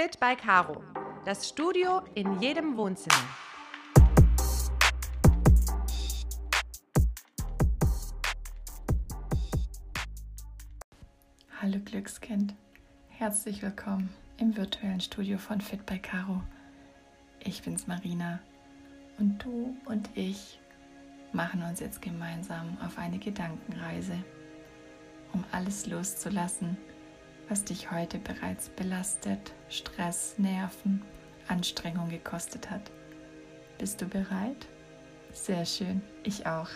Fit by Caro. Das Studio in jedem Wohnzimmer. Hallo Glückskind, herzlich willkommen im virtuellen Studio von Fit by Caro. Ich bin's Marina und du und ich machen uns jetzt gemeinsam auf eine Gedankenreise, um alles loszulassen, was dich heute bereits belastet, Stress, Nerven, Anstrengung gekostet hat. Bist du bereit? Sehr schön, ich auch.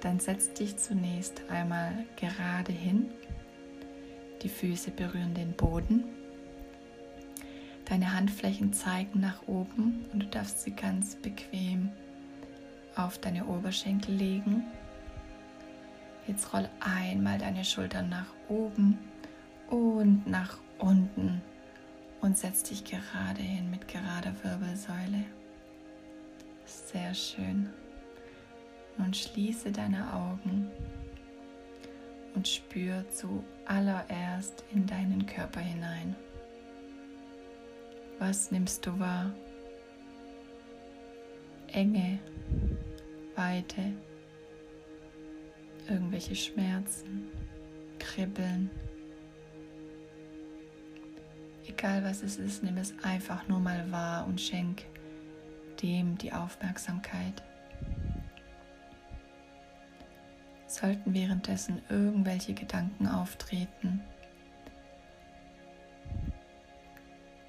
Dann setz dich zunächst einmal gerade hin. Die Füße berühren den Boden. Deine Handflächen zeigen nach oben und du darfst sie ganz bequem auf deine Oberschenkel legen. Jetzt roll einmal deine Schultern nach oben und nach unten und setz dich gerade hin mit gerader Wirbelsäule. Sehr schön. Nun schließe deine Augen und spür zuallererst in deinen Körper hinein. Was nimmst du wahr? Enge, Weite, irgendwelche Schmerzen, Kribbeln. Egal was es ist, nimm es einfach nur mal wahr und schenk dem die Aufmerksamkeit. Sollten währenddessen irgendwelche Gedanken auftreten,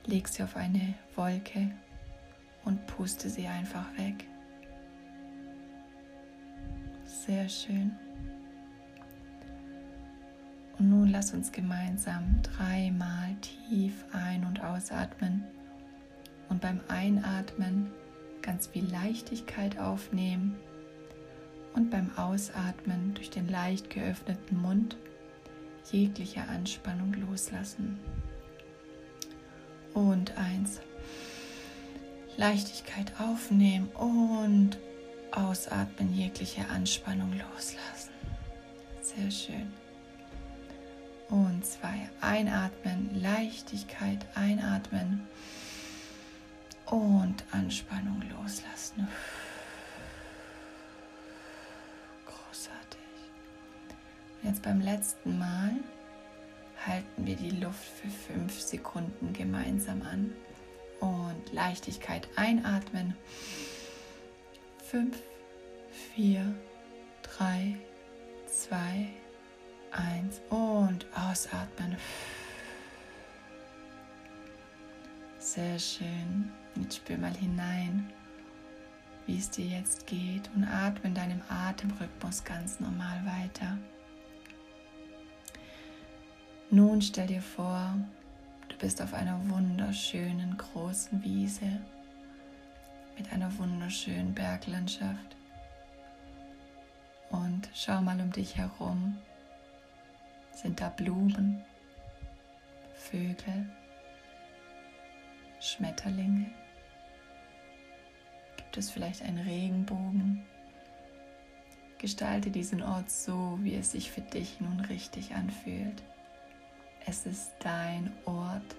leg sie auf eine Wolke und puste sie einfach weg. Sehr schön. Und lass uns gemeinsam dreimal tief ein- und ausatmen und beim Einatmen ganz viel Leichtigkeit aufnehmen und beim Ausatmen durch den leicht geöffneten Mund jegliche Anspannung loslassen. Und eins. Leichtigkeit aufnehmen und ausatmen, jegliche Anspannung loslassen. Sehr schön. Und zwei. Einatmen, Leichtigkeit einatmen und Anspannung loslassen. Großartig. Und jetzt beim letzten Mal halten wir die Luft für fünf Sekunden gemeinsam an und Leichtigkeit einatmen. Fünf, vier, drei, zwei, eins und ausatmen. Sehr schön. Jetzt spür mal hinein, wie es dir jetzt geht und atme in deinem Atemrhythmus ganz normal weiter. Nun stell dir vor, du bist auf einer wunderschönen großen Wiese mit einer wunderschönen Berglandschaft. Und schau mal um dich herum. Sind da Blumen, Vögel, Schmetterlinge? Gibt es vielleicht einen Regenbogen? Gestalte diesen Ort so, wie es sich für dich nun richtig anfühlt. Es ist dein Ort.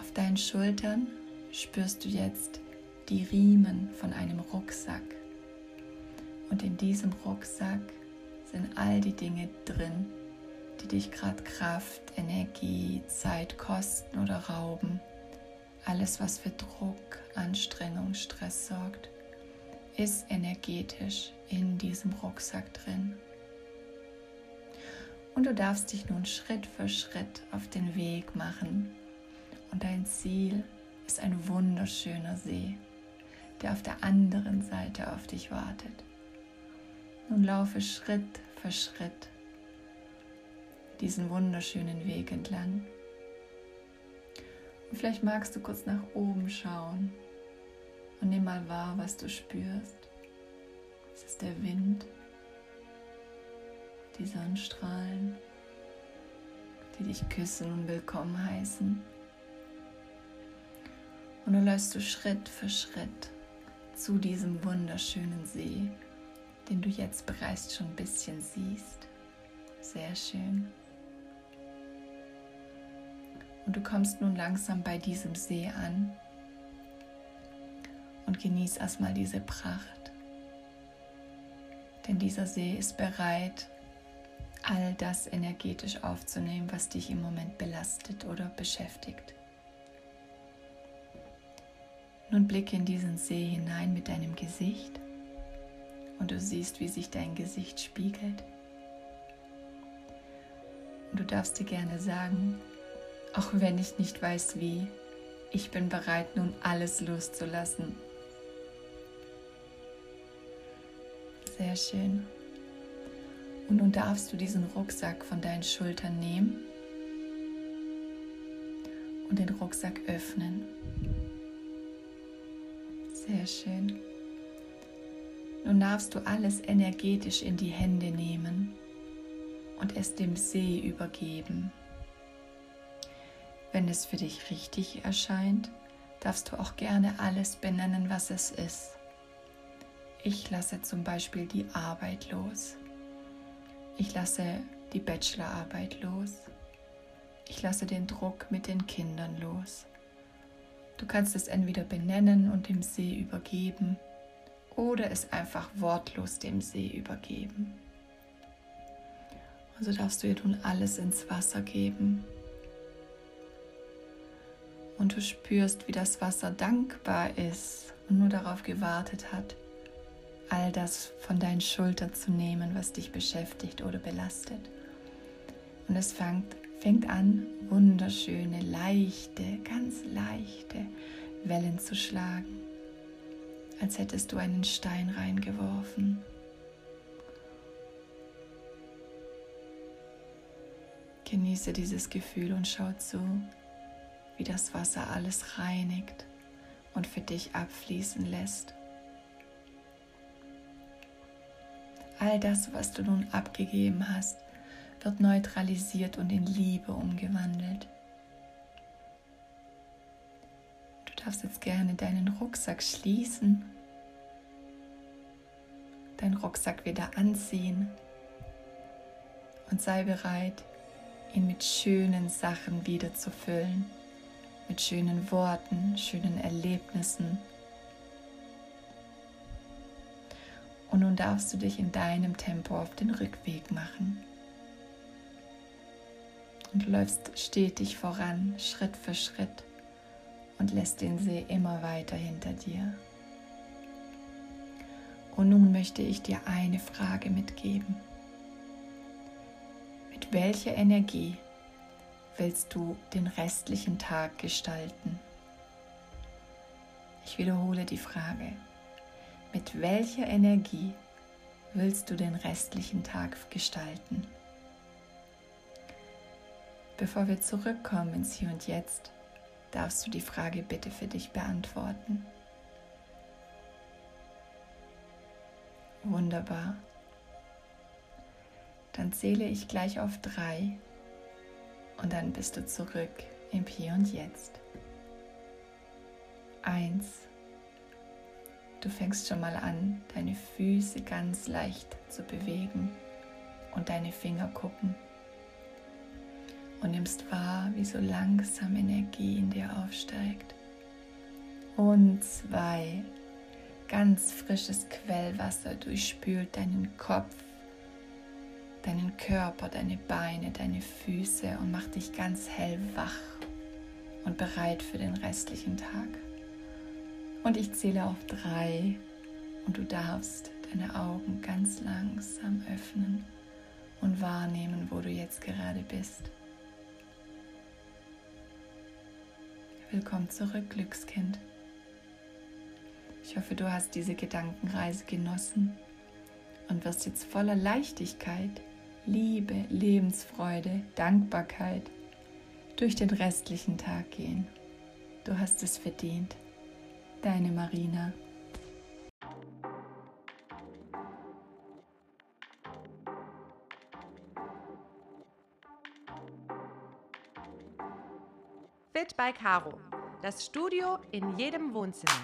Auf deinen Schultern spürst du jetzt die Riemen von einem Rucksack. Und in diesem Rucksack sind all die Dinge drin, die dich gerade Kraft, Energie, Zeit kosten oder rauben. Alles, was für Druck, Anstrengung, Stress sorgt, ist energetisch in diesem Rucksack drin. Und du darfst dich nun Schritt für Schritt auf den Weg machen. Und dein Ziel ist ein wunderschöner See, der auf der anderen Seite auf dich wartet. Nun laufe Schritt für Schritt diesen wunderschönen Weg entlang. Und vielleicht magst du kurz nach oben schauen und nimm mal wahr, was du spürst. Es ist der Wind, die Sonnenstrahlen, die dich küssen und willkommen heißen. Und dann läufst du Schritt für Schritt zu diesem wunderschönen See, den du jetzt bereits schon ein bisschen siehst. Sehr schön. Und du kommst nun langsam bei diesem See an und genieß erstmal diese Pracht. Denn dieser See ist bereit, all das energetisch aufzunehmen, was dich im Moment belastet oder beschäftigt. Nun blicke in diesen See hinein mit deinem Gesicht und du siehst, wie sich dein Gesicht spiegelt. Und du darfst dir gerne sagen, auch wenn ich nicht weiß wie, ich bin bereit, nun alles loszulassen. Sehr schön. Und nun darfst du diesen Rucksack von deinen Schultern nehmen und den Rucksack öffnen. Sehr schön. Nun darfst du alles energetisch in die Hände nehmen und es dem See übergeben. Wenn es für dich richtig erscheint, darfst du auch gerne alles benennen, was es ist. Ich lasse zum Beispiel die Arbeit los. Ich lasse die Bachelorarbeit los. Ich lasse den Druck mit den Kindern los. Du kannst es entweder benennen und dem See übergeben oder es einfach wortlos dem See übergeben. Also darfst du dir nun alles ins Wasser geben. Und du spürst, wie das Wasser dankbar ist und nur darauf gewartet hat, all das von deinen Schultern zu nehmen, was dich beschäftigt oder belastet. Und es fängt, fängt an, wunderschöne, leichte, ganz leichte Wellen zu schlagen, als hättest du einen Stein reingeworfen. Genieße dieses Gefühl und schau zu, wie das Wasser alles reinigt und für dich abfließen lässt. All das, was du nun abgegeben hast, wird neutralisiert und in Liebe umgewandelt. Du darfst jetzt gerne deinen Rucksack schließen, deinen Rucksack wieder anziehen. Und sei bereit, ihn mit schönen Sachen wieder zu füllen, mit schönen Worten, schönen Erlebnissen. Und nun darfst du dich in deinem Tempo auf den Rückweg machen. Und läufst stetig voran, Schritt für Schritt und lässt den See immer weiter hinter dir. Und nun möchte ich dir eine Frage mitgeben. Mit welcher Energie willst du den restlichen Tag gestalten? Ich wiederhole die Frage. Mit welcher Energie willst du den restlichen Tag gestalten? Bevor wir zurückkommen ins Hier und Jetzt, darfst du die Frage bitte für dich beantworten. Wunderbar. Dann zähle ich gleich auf drei und dann bist du zurück im Hier und Jetzt. Eins. Du fängst schon mal an, deine Füße ganz leicht zu bewegen und deine Finger gucken. Und nimmst wahr, wie so langsam Energie in dir aufsteigt. Und zwei, ganz frisches Quellwasser durchspült deinen Kopf, deinen Körper, deine Beine, deine Füße und macht dich ganz hellwach und bereit für den restlichen Tag. Und ich zähle auf drei und du darfst deine Augen ganz langsam öffnen und wahrnehmen, wo du jetzt gerade bist. Willkommen zurück, Glückskind. Ich hoffe, du hast diese Gedankenreise genossen und wirst jetzt voller Leichtigkeit, Liebe, Lebensfreude, Dankbarkeit durch den restlichen Tag gehen. Du hast es verdient. Deine Marina. Fit Caro. Das Studio in jedem Wohnzimmer.